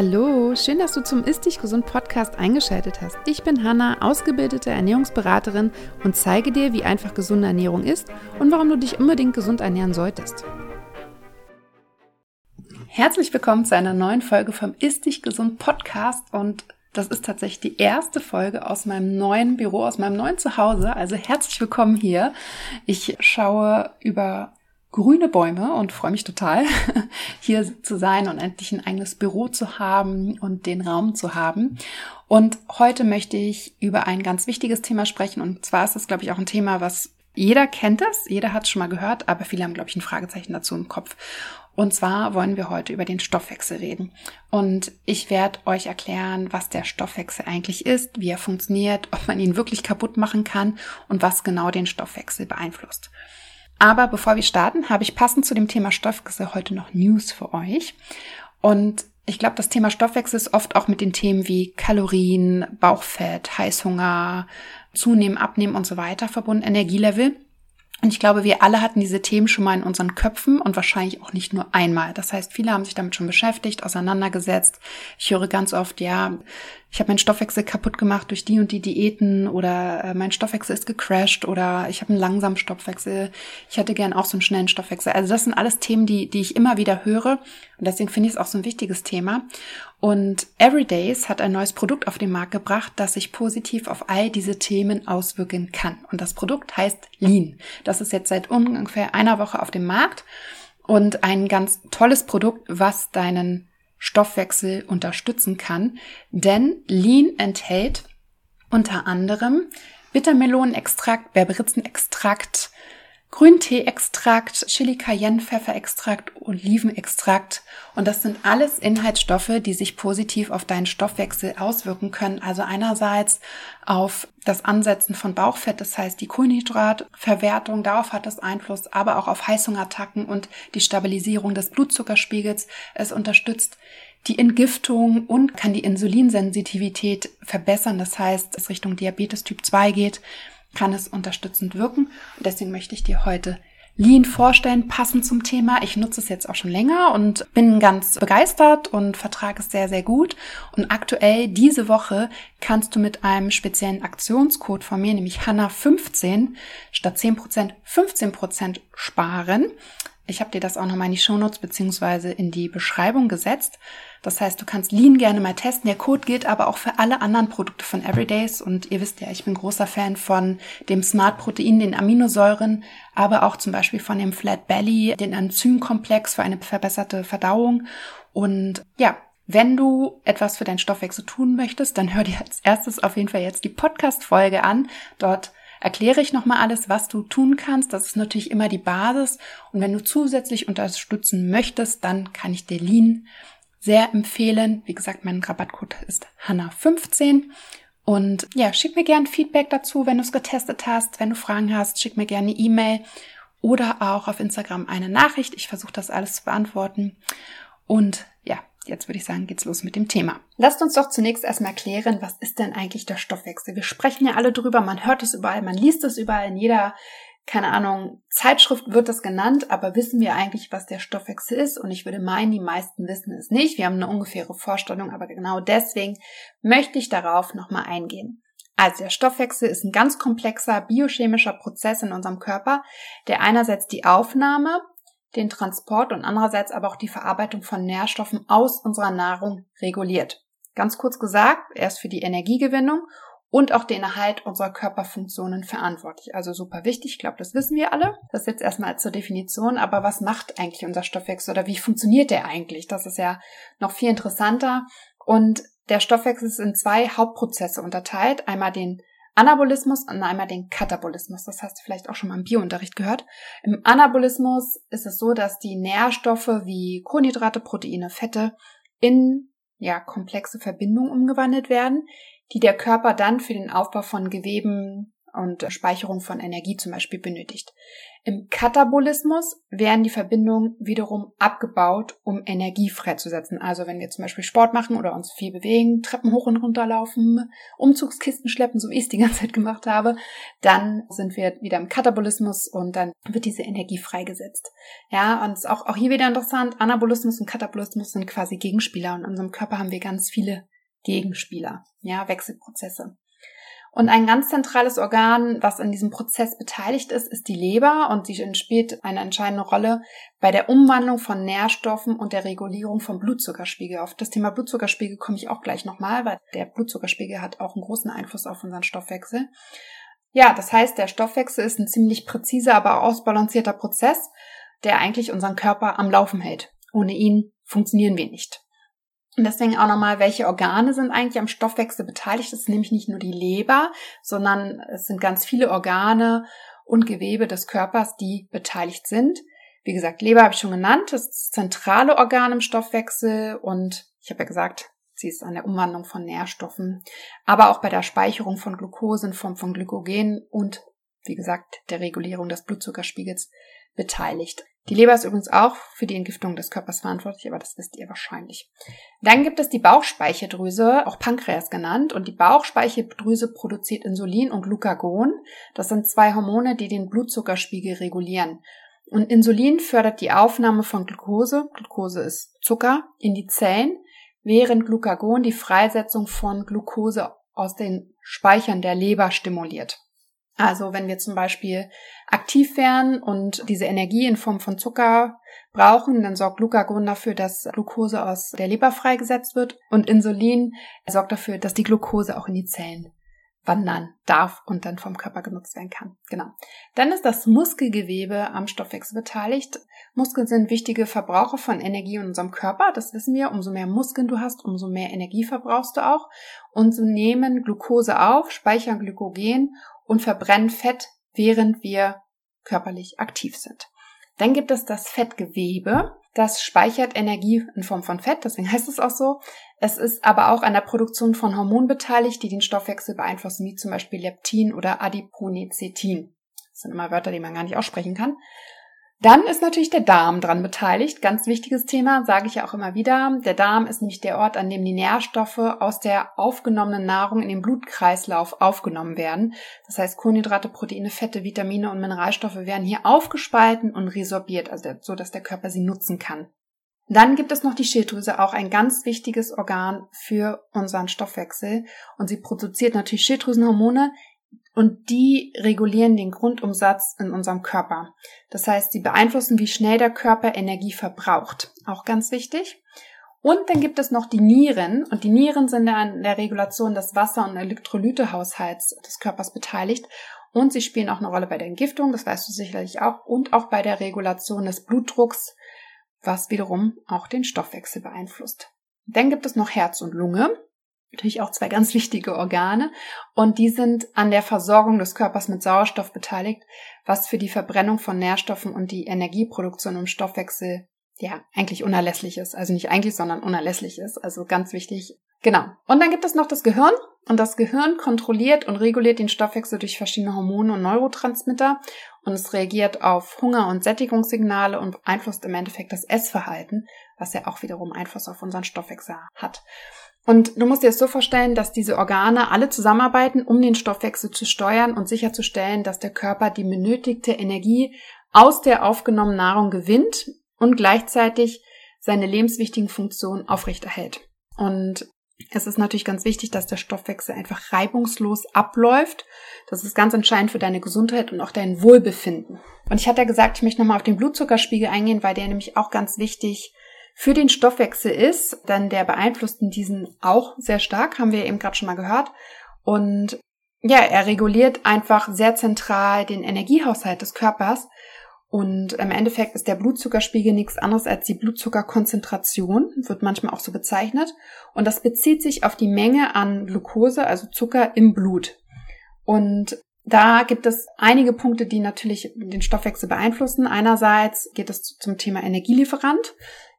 Hallo, schön, dass du zum Ist Dich Gesund Podcast eingeschaltet hast. Ich bin Hanna, ausgebildete Ernährungsberaterin und zeige dir, wie einfach gesunde Ernährung ist und warum du dich unbedingt gesund ernähren solltest. Herzlich willkommen zu einer neuen Folge vom Ist Dich Gesund Podcast und das ist tatsächlich die erste Folge aus meinem neuen Büro, aus meinem neuen Zuhause. Also herzlich willkommen hier. Ich schaue über grüne Bäume und freue mich total, hier zu sein und endlich ein eigenes Büro zu haben und den Raum zu haben. Und heute möchte ich über ein ganz wichtiges Thema sprechen. Und zwar ist das, glaube ich, auch ein Thema, was jeder kennt das, jeder hat es schon mal gehört, aber viele haben, glaube ich, ein Fragezeichen dazu im Kopf. Und zwar wollen wir heute über den Stoffwechsel reden. Und ich werde euch erklären, was der Stoffwechsel eigentlich ist, wie er funktioniert, ob man ihn wirklich kaputt machen kann und was genau den Stoffwechsel beeinflusst. Aber bevor wir starten, habe ich passend zu dem Thema Stoffwechsel heute noch News für euch. Und ich glaube, das Thema Stoffwechsel ist oft auch mit den Themen wie Kalorien, Bauchfett, Heißhunger, Zunehmen, Abnehmen und so weiter verbunden, Energielevel. Und ich glaube, wir alle hatten diese Themen schon mal in unseren Köpfen und wahrscheinlich auch nicht nur einmal. Das heißt, viele haben sich damit schon beschäftigt, auseinandergesetzt. Ich höre ganz oft, ja, ich habe meinen Stoffwechsel kaputt gemacht durch die und die Diäten oder äh, mein Stoffwechsel ist gecrashed oder ich habe einen langsamen Stoffwechsel. Ich hätte gern auch so einen schnellen Stoffwechsel. Also das sind alles Themen, die, die ich immer wieder höre und deswegen finde ich es auch so ein wichtiges Thema. Und Everydays hat ein neues Produkt auf den Markt gebracht, das sich positiv auf all diese Themen auswirken kann. Und das Produkt heißt Lean. Das ist jetzt seit ungefähr einer Woche auf dem Markt und ein ganz tolles Produkt, was deinen Stoffwechsel unterstützen kann, denn Lean enthält unter anderem Bittermelonenextrakt, Berberitzenextrakt, Grünteeextrakt, Chili Cayenne Pfefferextrakt, Olivenextrakt und das sind alles Inhaltsstoffe, die sich positiv auf deinen Stoffwechsel auswirken können. Also einerseits auf das Ansetzen von Bauchfett, das heißt die Kohlenhydratverwertung, darauf hat das Einfluss, aber auch auf Heißhungerattacken und die Stabilisierung des Blutzuckerspiegels. Es unterstützt die Entgiftung und kann die Insulinsensitivität verbessern, das heißt, es Richtung Diabetes Typ 2 geht kann es unterstützend wirken. Und deswegen möchte ich dir heute Lean vorstellen, passend zum Thema. Ich nutze es jetzt auch schon länger und bin ganz begeistert und vertrage es sehr, sehr gut. Und aktuell diese Woche kannst du mit einem speziellen Aktionscode von mir, nämlich HANNA15, statt 10% 15% sparen. Ich habe dir das auch nochmal in die Shownotes beziehungsweise in die Beschreibung gesetzt. Das heißt, du kannst Lean gerne mal testen. Der Code gilt aber auch für alle anderen Produkte von Everydays. Und ihr wisst ja, ich bin großer Fan von dem Smart Protein, den Aminosäuren, aber auch zum Beispiel von dem Flat Belly, den Enzymkomplex für eine verbesserte Verdauung. Und ja, wenn du etwas für deinen Stoffwechsel tun möchtest, dann hör dir als erstes auf jeden Fall jetzt die Podcast-Folge an. Dort erkläre ich nochmal alles, was du tun kannst. Das ist natürlich immer die Basis. Und wenn du zusätzlich unterstützen möchtest, dann kann ich dir Lean sehr empfehlen. Wie gesagt, mein Rabattcode ist Hanna15. Und ja, schick mir gerne Feedback dazu, wenn du es getestet hast. Wenn du Fragen hast, schick mir gerne eine E-Mail oder auch auf Instagram eine Nachricht. Ich versuche das alles zu beantworten. Und ja, jetzt würde ich sagen, geht's los mit dem Thema. Lasst uns doch zunächst erstmal klären, was ist denn eigentlich der Stoffwechsel? Wir sprechen ja alle drüber, man hört es überall, man liest es überall, in jeder, keine Ahnung, Zeitschrift wird das genannt, aber wissen wir eigentlich, was der Stoffwechsel ist? Und ich würde meinen, die meisten wissen es nicht. Wir haben eine ungefähre Vorstellung, aber genau deswegen möchte ich darauf nochmal eingehen. Also der Stoffwechsel ist ein ganz komplexer biochemischer Prozess in unserem Körper, der einerseits die Aufnahme den Transport und andererseits aber auch die Verarbeitung von Nährstoffen aus unserer Nahrung reguliert. Ganz kurz gesagt, er ist für die Energiegewinnung und auch den Erhalt unserer Körperfunktionen verantwortlich. Also super wichtig, ich glaube, das wissen wir alle. Das jetzt erstmal zur Definition, aber was macht eigentlich unser Stoffwechsel oder wie funktioniert der eigentlich? Das ist ja noch viel interessanter. Und der Stoffwechsel ist in zwei Hauptprozesse unterteilt. Einmal den Anabolismus und einmal den Katabolismus. Das hast du vielleicht auch schon mal im Biounterricht gehört. Im Anabolismus ist es so, dass die Nährstoffe wie Kohlenhydrate, Proteine, Fette in ja, komplexe Verbindungen umgewandelt werden, die der Körper dann für den Aufbau von Geweben und Speicherung von Energie zum Beispiel benötigt. Im Katabolismus werden die Verbindungen wiederum abgebaut, um Energie freizusetzen. Also wenn wir zum Beispiel Sport machen oder uns viel bewegen, Treppen hoch und runter laufen, Umzugskisten schleppen, so wie ich es die ganze Zeit gemacht habe, dann sind wir wieder im Katabolismus und dann wird diese Energie freigesetzt. Ja, und auch, auch hier wieder interessant, Anabolismus und Katabolismus sind quasi Gegenspieler und in unserem Körper haben wir ganz viele Gegenspieler, ja, Wechselprozesse. Und ein ganz zentrales Organ, was in diesem Prozess beteiligt ist, ist die Leber und sie spielt eine entscheidende Rolle bei der Umwandlung von Nährstoffen und der Regulierung vom Blutzuckerspiegel. Auf das Thema Blutzuckerspiegel komme ich auch gleich nochmal, weil der Blutzuckerspiegel hat auch einen großen Einfluss auf unseren Stoffwechsel. Ja, das heißt, der Stoffwechsel ist ein ziemlich präziser, aber ausbalancierter Prozess, der eigentlich unseren Körper am Laufen hält. Ohne ihn funktionieren wir nicht. Und deswegen auch nochmal, welche Organe sind eigentlich am Stoffwechsel beteiligt? Das ist nämlich nicht nur die Leber, sondern es sind ganz viele Organe und Gewebe des Körpers, die beteiligt sind. Wie gesagt, Leber habe ich schon genannt, das ist das zentrale Organ im Stoffwechsel und ich habe ja gesagt, sie ist an der Umwandlung von Nährstoffen, aber auch bei der Speicherung von Glucose in Form von Glykogen und, wie gesagt, der Regulierung des Blutzuckerspiegels beteiligt. Die Leber ist übrigens auch für die Entgiftung des Körpers verantwortlich, aber das wisst ihr wahrscheinlich. Dann gibt es die Bauchspeicheldrüse, auch Pankreas genannt, und die Bauchspeicheldrüse produziert Insulin und Glucagon. Das sind zwei Hormone, die den Blutzuckerspiegel regulieren. Und Insulin fördert die Aufnahme von Glucose, Glucose ist Zucker, in die Zellen, während Glucagon die Freisetzung von Glucose aus den Speichern der Leber stimuliert. Also wenn wir zum Beispiel aktiv wären und diese Energie in Form von Zucker brauchen, dann sorgt Glucagon dafür, dass Glucose aus der Leber freigesetzt wird und Insulin sorgt dafür, dass die Glucose auch in die Zellen wandern darf und dann vom Körper genutzt werden kann. Genau. Dann ist das Muskelgewebe am Stoffwechsel beteiligt. Muskeln sind wichtige Verbraucher von Energie in unserem Körper. Das wissen wir. Umso mehr Muskeln du hast, umso mehr Energie verbrauchst du auch. Und so nehmen Glucose auf, speichern Glykogen und verbrennen Fett, während wir körperlich aktiv sind. Dann gibt es das Fettgewebe. Das speichert Energie in Form von Fett, deswegen heißt es auch so. Es ist aber auch an der Produktion von Hormonen beteiligt, die den Stoffwechsel beeinflussen, wie zum Beispiel Leptin oder Adiponecetin. Das sind immer Wörter, die man gar nicht aussprechen kann. Dann ist natürlich der Darm dran beteiligt. Ganz wichtiges Thema, sage ich ja auch immer wieder. Der Darm ist nämlich der Ort, an dem die Nährstoffe aus der aufgenommenen Nahrung in den Blutkreislauf aufgenommen werden. Das heißt, Kohlenhydrate, Proteine, Fette, Vitamine und Mineralstoffe werden hier aufgespalten und resorbiert, also so, dass der Körper sie nutzen kann. Dann gibt es noch die Schilddrüse, auch ein ganz wichtiges Organ für unseren Stoffwechsel. Und sie produziert natürlich Schilddrüsenhormone, und die regulieren den Grundumsatz in unserem Körper. Das heißt, sie beeinflussen, wie schnell der Körper Energie verbraucht. Auch ganz wichtig. Und dann gibt es noch die Nieren und die Nieren sind an der Regulation des Wasser- und Elektrolytehaushalts des Körpers beteiligt und sie spielen auch eine Rolle bei der Entgiftung, das weißt du sicherlich auch, und auch bei der Regulation des Blutdrucks, was wiederum auch den Stoffwechsel beeinflusst. Dann gibt es noch Herz und Lunge natürlich auch zwei ganz wichtige Organe und die sind an der Versorgung des Körpers mit Sauerstoff beteiligt, was für die Verbrennung von Nährstoffen und die Energieproduktion im Stoffwechsel ja eigentlich unerlässlich ist. Also nicht eigentlich, sondern unerlässlich ist. Also ganz wichtig. Genau. Und dann gibt es noch das Gehirn. Und das Gehirn kontrolliert und reguliert den Stoffwechsel durch verschiedene Hormone und Neurotransmitter. Und es reagiert auf Hunger- und Sättigungssignale und beeinflusst im Endeffekt das Essverhalten, was ja auch wiederum Einfluss auf unseren Stoffwechsel hat. Und du musst dir es so vorstellen, dass diese Organe alle zusammenarbeiten, um den Stoffwechsel zu steuern und sicherzustellen, dass der Körper die benötigte Energie aus der aufgenommenen Nahrung gewinnt und gleichzeitig seine lebenswichtigen Funktionen aufrechterhält. Und es ist natürlich ganz wichtig, dass der Stoffwechsel einfach reibungslos abläuft. Das ist ganz entscheidend für deine Gesundheit und auch dein Wohlbefinden. Und ich hatte ja gesagt, ich möchte nochmal auf den Blutzuckerspiegel eingehen, weil der nämlich auch ganz wichtig für den Stoffwechsel ist, dann der beeinflusst diesen auch sehr stark, haben wir eben gerade schon mal gehört. Und ja, er reguliert einfach sehr zentral den Energiehaushalt des Körpers. Und im Endeffekt ist der Blutzuckerspiegel nichts anderes als die Blutzuckerkonzentration, wird manchmal auch so bezeichnet. Und das bezieht sich auf die Menge an Glucose, also Zucker im Blut. Und da gibt es einige Punkte, die natürlich den Stoffwechsel beeinflussen. Einerseits geht es zum Thema Energielieferant.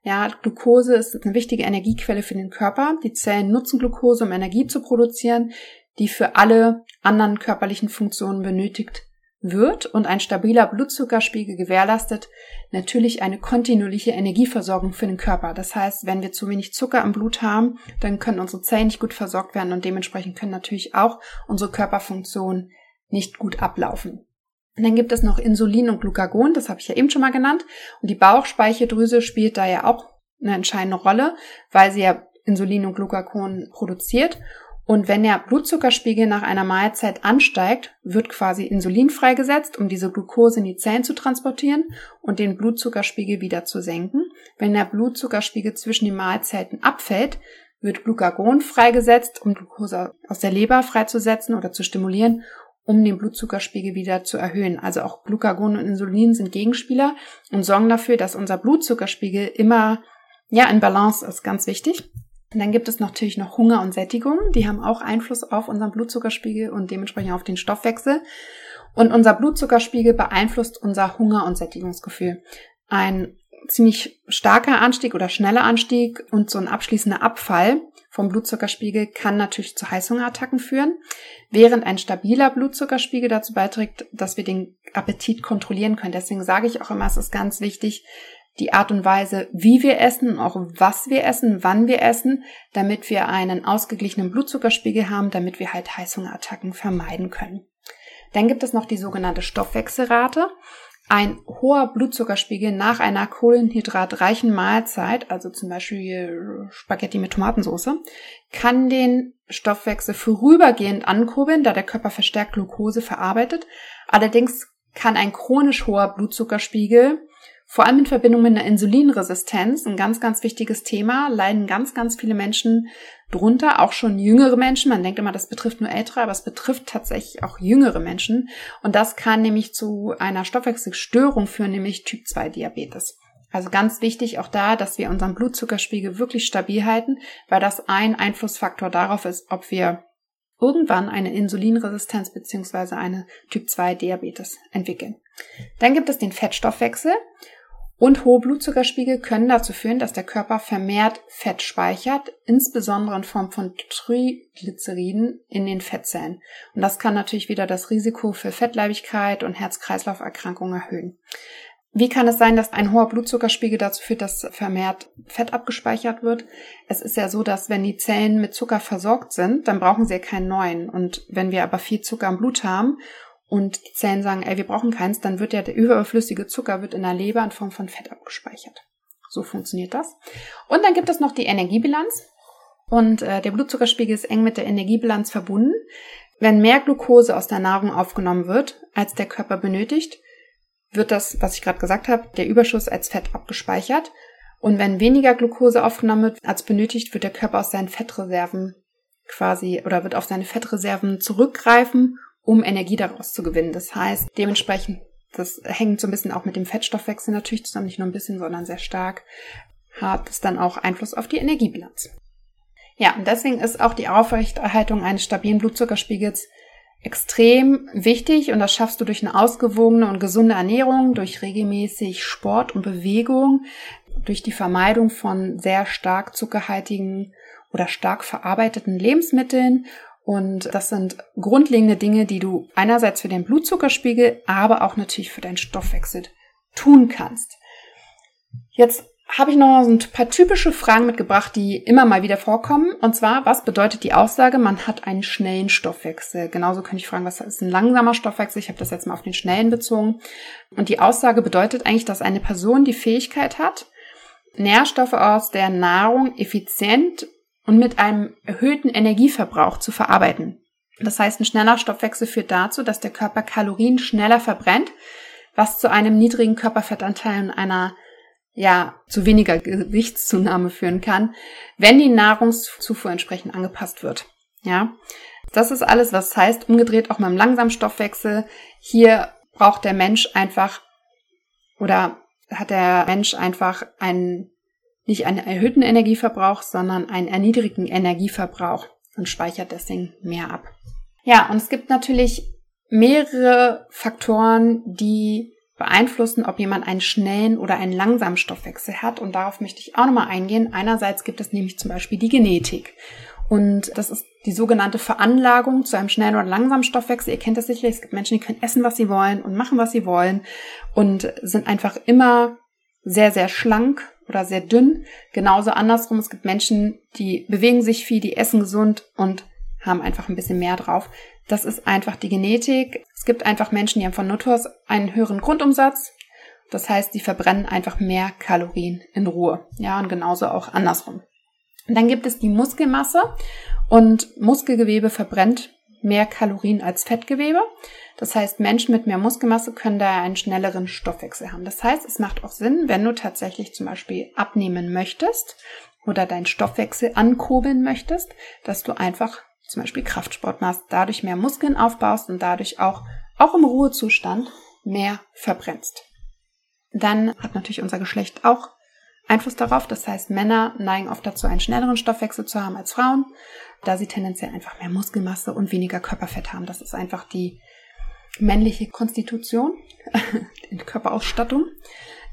Ja, Glucose ist eine wichtige Energiequelle für den Körper. Die Zellen nutzen Glucose, um Energie zu produzieren. die für alle anderen körperlichen Funktionen benötigt wird und ein stabiler Blutzuckerspiegel gewährleistet natürlich eine kontinuierliche Energieversorgung für den Körper. Das heißt, wenn wir zu wenig Zucker im Blut haben, dann können unsere Zellen nicht gut versorgt werden und dementsprechend können natürlich auch unsere Körperfunktionen nicht gut ablaufen. Und dann gibt es noch Insulin und Glucagon, das habe ich ja eben schon mal genannt. Und die Bauchspeicheldrüse spielt da ja auch eine entscheidende Rolle, weil sie ja Insulin und Glucagon produziert. Und wenn der Blutzuckerspiegel nach einer Mahlzeit ansteigt, wird quasi Insulin freigesetzt, um diese Glucose in die Zellen zu transportieren und den Blutzuckerspiegel wieder zu senken. Wenn der Blutzuckerspiegel zwischen den Mahlzeiten abfällt, wird Glucagon freigesetzt, um Glucose aus der Leber freizusetzen oder zu stimulieren, um den Blutzuckerspiegel wieder zu erhöhen. Also auch Glucagon und Insulin sind Gegenspieler und sorgen dafür, dass unser Blutzuckerspiegel immer ja in Balance ist, ganz wichtig. Und dann gibt es natürlich noch Hunger und Sättigung. Die haben auch Einfluss auf unseren Blutzuckerspiegel und dementsprechend auf den Stoffwechsel. Und unser Blutzuckerspiegel beeinflusst unser Hunger- und Sättigungsgefühl. Ein ziemlich starker Anstieg oder schneller Anstieg und so ein abschließender Abfall vom Blutzuckerspiegel kann natürlich zu Heißhungerattacken führen, während ein stabiler Blutzuckerspiegel dazu beiträgt, dass wir den Appetit kontrollieren können. Deswegen sage ich auch immer, es ist ganz wichtig, die Art und Weise, wie wir essen und auch was wir essen, wann wir essen, damit wir einen ausgeglichenen Blutzuckerspiegel haben, damit wir halt Heißhungerattacken vermeiden können. Dann gibt es noch die sogenannte Stoffwechselrate. Ein hoher Blutzuckerspiegel nach einer kohlenhydratreichen Mahlzeit, also zum Beispiel Spaghetti mit Tomatensauce, kann den Stoffwechsel vorübergehend ankurbeln, da der Körper verstärkt Glucose verarbeitet. Allerdings kann ein chronisch hoher Blutzuckerspiegel vor allem in Verbindung mit einer Insulinresistenz, ein ganz, ganz wichtiges Thema, leiden ganz, ganz viele Menschen drunter, auch schon jüngere Menschen. Man denkt immer, das betrifft nur ältere, aber es betrifft tatsächlich auch jüngere Menschen. Und das kann nämlich zu einer Stoffwechselstörung führen, nämlich Typ 2 Diabetes. Also ganz wichtig auch da, dass wir unseren Blutzuckerspiegel wirklich stabil halten, weil das ein Einflussfaktor darauf ist, ob wir irgendwann eine Insulinresistenz beziehungsweise eine Typ 2 Diabetes entwickeln. Dann gibt es den Fettstoffwechsel. Und hohe Blutzuckerspiegel können dazu führen, dass der Körper vermehrt Fett speichert, insbesondere in Form von Triglyceriden in den Fettzellen. Und das kann natürlich wieder das Risiko für Fettleibigkeit und Herz-Kreislauf-Erkrankungen erhöhen. Wie kann es sein, dass ein hoher Blutzuckerspiegel dazu führt, dass vermehrt Fett abgespeichert wird? Es ist ja so, dass wenn die Zellen mit Zucker versorgt sind, dann brauchen sie ja keinen neuen. Und wenn wir aber viel Zucker im Blut haben und die Zellen sagen, ey, wir brauchen keins, dann wird ja der überflüssige Zucker wird in der Leber in Form von Fett abgespeichert. So funktioniert das. Und dann gibt es noch die Energiebilanz. Und äh, der Blutzuckerspiegel ist eng mit der Energiebilanz verbunden. Wenn mehr Glucose aus der Nahrung aufgenommen wird, als der Körper benötigt, wird das, was ich gerade gesagt habe, der Überschuss als Fett abgespeichert. Und wenn weniger Glucose aufgenommen wird als benötigt, wird der Körper aus seinen Fettreserven quasi oder wird auf seine Fettreserven zurückgreifen um Energie daraus zu gewinnen. Das heißt, dementsprechend, das hängt so ein bisschen auch mit dem Fettstoffwechsel natürlich zusammen, nicht nur ein bisschen, sondern sehr stark, hat es dann auch Einfluss auf die Energiebilanz. Ja, und deswegen ist auch die Aufrechterhaltung eines stabilen Blutzuckerspiegels extrem wichtig und das schaffst du durch eine ausgewogene und gesunde Ernährung, durch regelmäßig Sport und Bewegung, durch die Vermeidung von sehr stark zuckerhaltigen oder stark verarbeiteten Lebensmitteln und das sind grundlegende Dinge, die du einerseits für den Blutzuckerspiegel, aber auch natürlich für deinen Stoffwechsel tun kannst. Jetzt habe ich noch ein paar typische Fragen mitgebracht, die immer mal wieder vorkommen. Und zwar, was bedeutet die Aussage, man hat einen schnellen Stoffwechsel? Genauso könnte ich fragen, was ist ein langsamer Stoffwechsel? Ich habe das jetzt mal auf den schnellen bezogen. Und die Aussage bedeutet eigentlich, dass eine Person die Fähigkeit hat, Nährstoffe aus der Nahrung effizient und mit einem erhöhten Energieverbrauch zu verarbeiten. Das heißt, ein schneller Stoffwechsel führt dazu, dass der Körper Kalorien schneller verbrennt, was zu einem niedrigen Körperfettanteil und einer ja, zu weniger Gewichtszunahme führen kann, wenn die Nahrungszufuhr entsprechend angepasst wird. Ja, das ist alles, was heißt, umgedreht auch beim langsamen Stoffwechsel. Hier braucht der Mensch einfach oder hat der Mensch einfach einen nicht einen erhöhten Energieverbrauch, sondern einen erniedrigten Energieverbrauch und speichert deswegen mehr ab. Ja, und es gibt natürlich mehrere Faktoren, die beeinflussen, ob jemand einen schnellen oder einen langsamen Stoffwechsel hat. Und darauf möchte ich auch nochmal eingehen. Einerseits gibt es nämlich zum Beispiel die Genetik. Und das ist die sogenannte Veranlagung zu einem schnellen oder langsamen Stoffwechsel. Ihr kennt das sicherlich. Es gibt Menschen, die können essen, was sie wollen und machen, was sie wollen und sind einfach immer sehr, sehr schlank oder sehr dünn. Genauso andersrum. Es gibt Menschen, die bewegen sich viel, die essen gesund und haben einfach ein bisschen mehr drauf. Das ist einfach die Genetik. Es gibt einfach Menschen, die haben von Natur aus einen höheren Grundumsatz. Das heißt, die verbrennen einfach mehr Kalorien in Ruhe. Ja, und genauso auch andersrum. Und dann gibt es die Muskelmasse und Muskelgewebe verbrennt mehr Kalorien als Fettgewebe. Das heißt, Menschen mit mehr Muskelmasse können da einen schnelleren Stoffwechsel haben. Das heißt, es macht auch Sinn, wenn du tatsächlich zum Beispiel abnehmen möchtest oder deinen Stoffwechsel ankurbeln möchtest, dass du einfach zum Beispiel Kraftsport machst, dadurch mehr Muskeln aufbaust und dadurch auch, auch im Ruhezustand mehr verbrennst. Dann hat natürlich unser Geschlecht auch Einfluss darauf. Das heißt, Männer neigen oft dazu, einen schnelleren Stoffwechsel zu haben als Frauen, da sie tendenziell einfach mehr Muskelmasse und weniger Körperfett haben. Das ist einfach die männliche Konstitution, die Körperausstattung.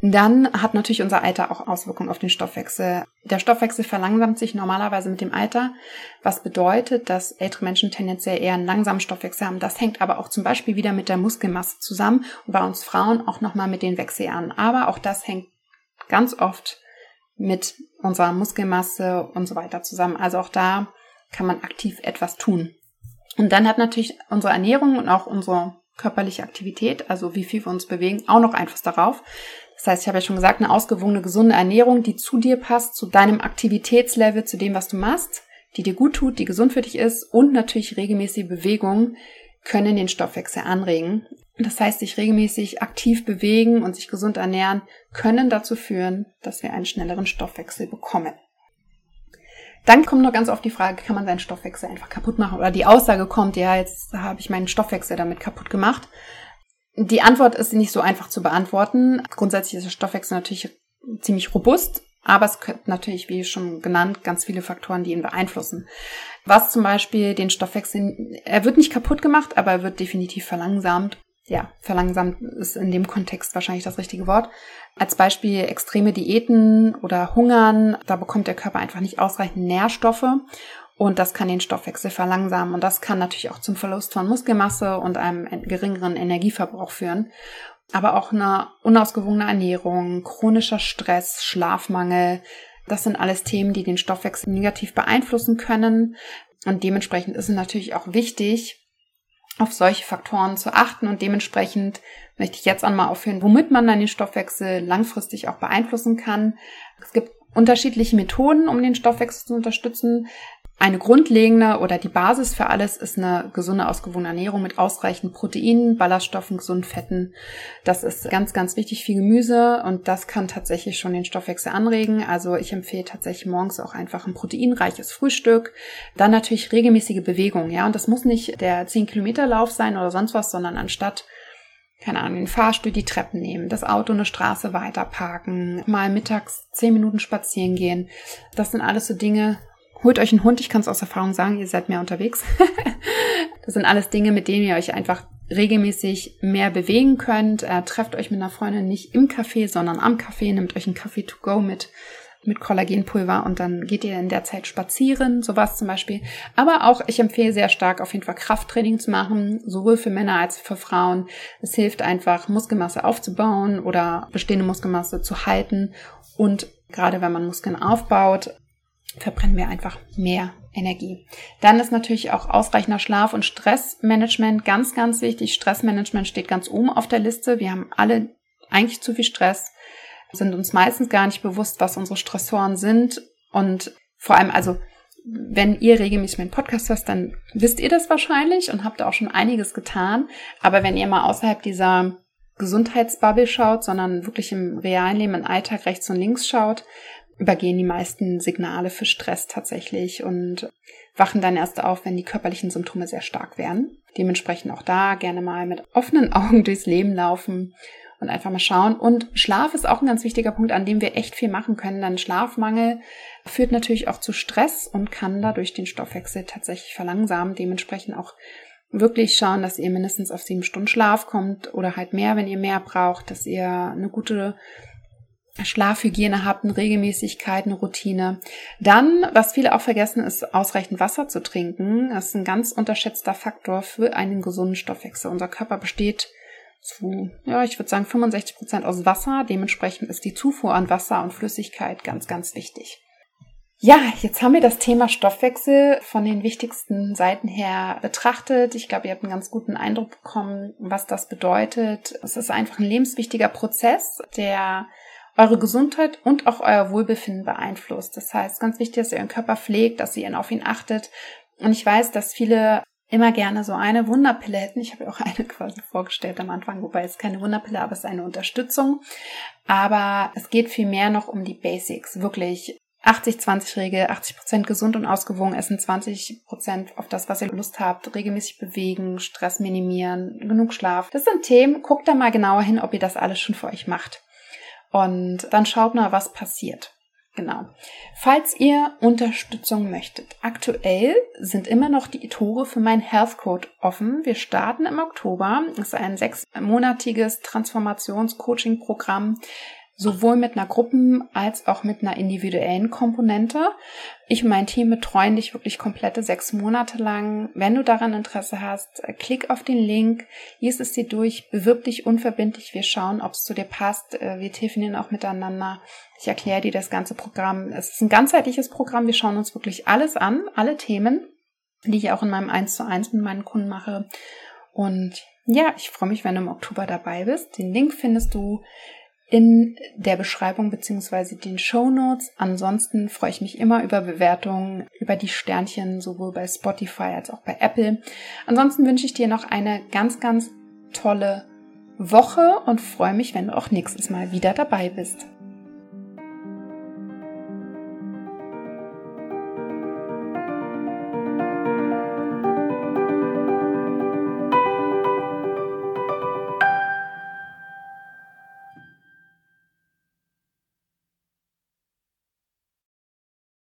Dann hat natürlich unser Alter auch Auswirkungen auf den Stoffwechsel. Der Stoffwechsel verlangsamt sich normalerweise mit dem Alter, was bedeutet, dass ältere Menschen tendenziell eher einen langsamen Stoffwechsel haben. Das hängt aber auch zum Beispiel wieder mit der Muskelmasse zusammen und bei uns Frauen auch nochmal mit den Wechseljahren. Aber auch das hängt ganz oft mit unserer Muskelmasse und so weiter zusammen. Also auch da kann man aktiv etwas tun. Und dann hat natürlich unsere Ernährung und auch unsere körperliche Aktivität, also wie viel wir uns bewegen, auch noch Einfluss darauf. Das heißt, ich habe ja schon gesagt, eine ausgewogene, gesunde Ernährung, die zu dir passt, zu deinem Aktivitätslevel, zu dem, was du machst, die dir gut tut, die gesund für dich ist und natürlich regelmäßige Bewegung können den Stoffwechsel anregen. Das heißt, sich regelmäßig aktiv bewegen und sich gesund ernähren können dazu führen, dass wir einen schnelleren Stoffwechsel bekommen. Dann kommt noch ganz oft die Frage, kann man seinen Stoffwechsel einfach kaputt machen? Oder die Aussage kommt, ja, jetzt habe ich meinen Stoffwechsel damit kaputt gemacht. Die Antwort ist nicht so einfach zu beantworten. Grundsätzlich ist der Stoffwechsel natürlich ziemlich robust, aber es gibt natürlich, wie schon genannt, ganz viele Faktoren, die ihn beeinflussen. Was zum Beispiel den Stoffwechsel, er wird nicht kaputt gemacht, aber er wird definitiv verlangsamt ja, verlangsamt ist in dem Kontext wahrscheinlich das richtige Wort. Als Beispiel extreme Diäten oder Hungern, da bekommt der Körper einfach nicht ausreichend Nährstoffe und das kann den Stoffwechsel verlangsamen und das kann natürlich auch zum Verlust von Muskelmasse und einem geringeren Energieverbrauch führen. Aber auch eine unausgewogene Ernährung, chronischer Stress, Schlafmangel, das sind alles Themen, die den Stoffwechsel negativ beeinflussen können. Und dementsprechend ist es natürlich auch wichtig, auf solche Faktoren zu achten und dementsprechend möchte ich jetzt einmal aufhören, womit man dann den Stoffwechsel langfristig auch beeinflussen kann. Es gibt unterschiedliche Methoden, um den Stoffwechsel zu unterstützen. Eine grundlegende oder die Basis für alles ist eine gesunde, ausgewogene Ernährung mit ausreichend Proteinen, Ballaststoffen, gesunden Fetten. Das ist ganz, ganz wichtig, viel Gemüse und das kann tatsächlich schon den Stoffwechsel anregen. Also ich empfehle tatsächlich morgens auch einfach ein proteinreiches Frühstück. Dann natürlich regelmäßige Bewegung, ja. Und das muss nicht der 10 Kilometer Lauf sein oder sonst was, sondern anstatt keine Ahnung, den Fahrstuhl, die Treppen nehmen, das Auto eine Straße weiter parken, mal mittags zehn Minuten spazieren gehen. Das sind alles so Dinge, Holt euch einen Hund, ich kann es aus Erfahrung sagen, ihr seid mehr unterwegs. das sind alles Dinge, mit denen ihr euch einfach regelmäßig mehr bewegen könnt. Äh, trefft euch mit einer Freundin nicht im Café, sondern am Café, nehmt euch einen Kaffee to go mit mit Kollagenpulver und dann geht ihr in der Zeit spazieren, sowas zum Beispiel. Aber auch, ich empfehle sehr stark auf jeden Fall Krafttraining zu machen, sowohl für Männer als auch für Frauen. Es hilft einfach, Muskelmasse aufzubauen oder bestehende Muskelmasse zu halten und gerade wenn man Muskeln aufbaut, verbrennen wir einfach mehr Energie. Dann ist natürlich auch ausreichender Schlaf und Stressmanagement ganz, ganz wichtig. Stressmanagement steht ganz oben auf der Liste. Wir haben alle eigentlich zu viel Stress, sind uns meistens gar nicht bewusst, was unsere Stressoren sind. Und vor allem, also wenn ihr regelmäßig meinen Podcast hört, dann wisst ihr das wahrscheinlich und habt auch schon einiges getan. Aber wenn ihr mal außerhalb dieser Gesundheitsbubble schaut, sondern wirklich im realen Leben, im Alltag rechts und links schaut, übergehen die meisten Signale für Stress tatsächlich und wachen dann erst auf, wenn die körperlichen Symptome sehr stark werden. Dementsprechend auch da gerne mal mit offenen Augen durchs Leben laufen und einfach mal schauen. Und Schlaf ist auch ein ganz wichtiger Punkt, an dem wir echt viel machen können. Dann Schlafmangel führt natürlich auch zu Stress und kann dadurch den Stoffwechsel tatsächlich verlangsamen. Dementsprechend auch wirklich schauen, dass ihr mindestens auf sieben Stunden Schlaf kommt oder halt mehr, wenn ihr mehr braucht, dass ihr eine gute Schlafhygiene habt, eine Regelmäßigkeit, eine Routine. Dann, was viele auch vergessen, ist ausreichend Wasser zu trinken. Das ist ein ganz unterschätzter Faktor für einen gesunden Stoffwechsel. Unser Körper besteht zu, ja, ich würde sagen 65 Prozent aus Wasser. Dementsprechend ist die Zufuhr an Wasser und Flüssigkeit ganz, ganz wichtig. Ja, jetzt haben wir das Thema Stoffwechsel von den wichtigsten Seiten her betrachtet. Ich glaube, ihr habt einen ganz guten Eindruck bekommen, was das bedeutet. Es ist einfach ein lebenswichtiger Prozess, der eure Gesundheit und auch euer Wohlbefinden beeinflusst. Das heißt, ganz wichtig, dass ihr euren Körper pflegt, dass ihr auf ihn achtet. Und ich weiß, dass viele immer gerne so eine Wunderpille hätten. Ich habe ja auch eine quasi vorgestellt am Anfang, wobei es keine Wunderpille, aber es ist eine Unterstützung. Aber es geht viel mehr noch um die Basics. Wirklich 80-20-Regel, 80%, Prozent gesund und ausgewogen essen, 20 Prozent auf das, was ihr Lust habt, regelmäßig bewegen, Stress minimieren, genug Schlaf. Das sind Themen, guckt da mal genauer hin, ob ihr das alles schon für euch macht. Und dann schaut mal, was passiert. Genau. Falls ihr Unterstützung möchtet, aktuell sind immer noch die Tore für mein Health Code offen. Wir starten im Oktober. Das ist ein sechsmonatiges Transformations-Coaching-Programm, sowohl mit einer Gruppen- als auch mit einer individuellen Komponente. Ich und mein Team betreuen dich wirklich komplette sechs Monate lang. Wenn du daran Interesse hast, klick auf den Link, lies es dir durch, bewirb dich unverbindlich. Wir schauen, ob es zu dir passt. Äh, wir telefonieren auch miteinander. Ich erkläre dir das ganze Programm. Es ist ein ganzheitliches Programm. Wir schauen uns wirklich alles an, alle Themen, die ich auch in meinem 1 zu 1 mit meinen Kunden mache. Und ja, ich freue mich, wenn du im Oktober dabei bist. Den Link findest du in der Beschreibung beziehungsweise den Show Notes. Ansonsten freue ich mich immer über Bewertungen, über die Sternchen, sowohl bei Spotify als auch bei Apple. Ansonsten wünsche ich dir noch eine ganz, ganz tolle Woche und freue mich, wenn du auch nächstes Mal wieder dabei bist.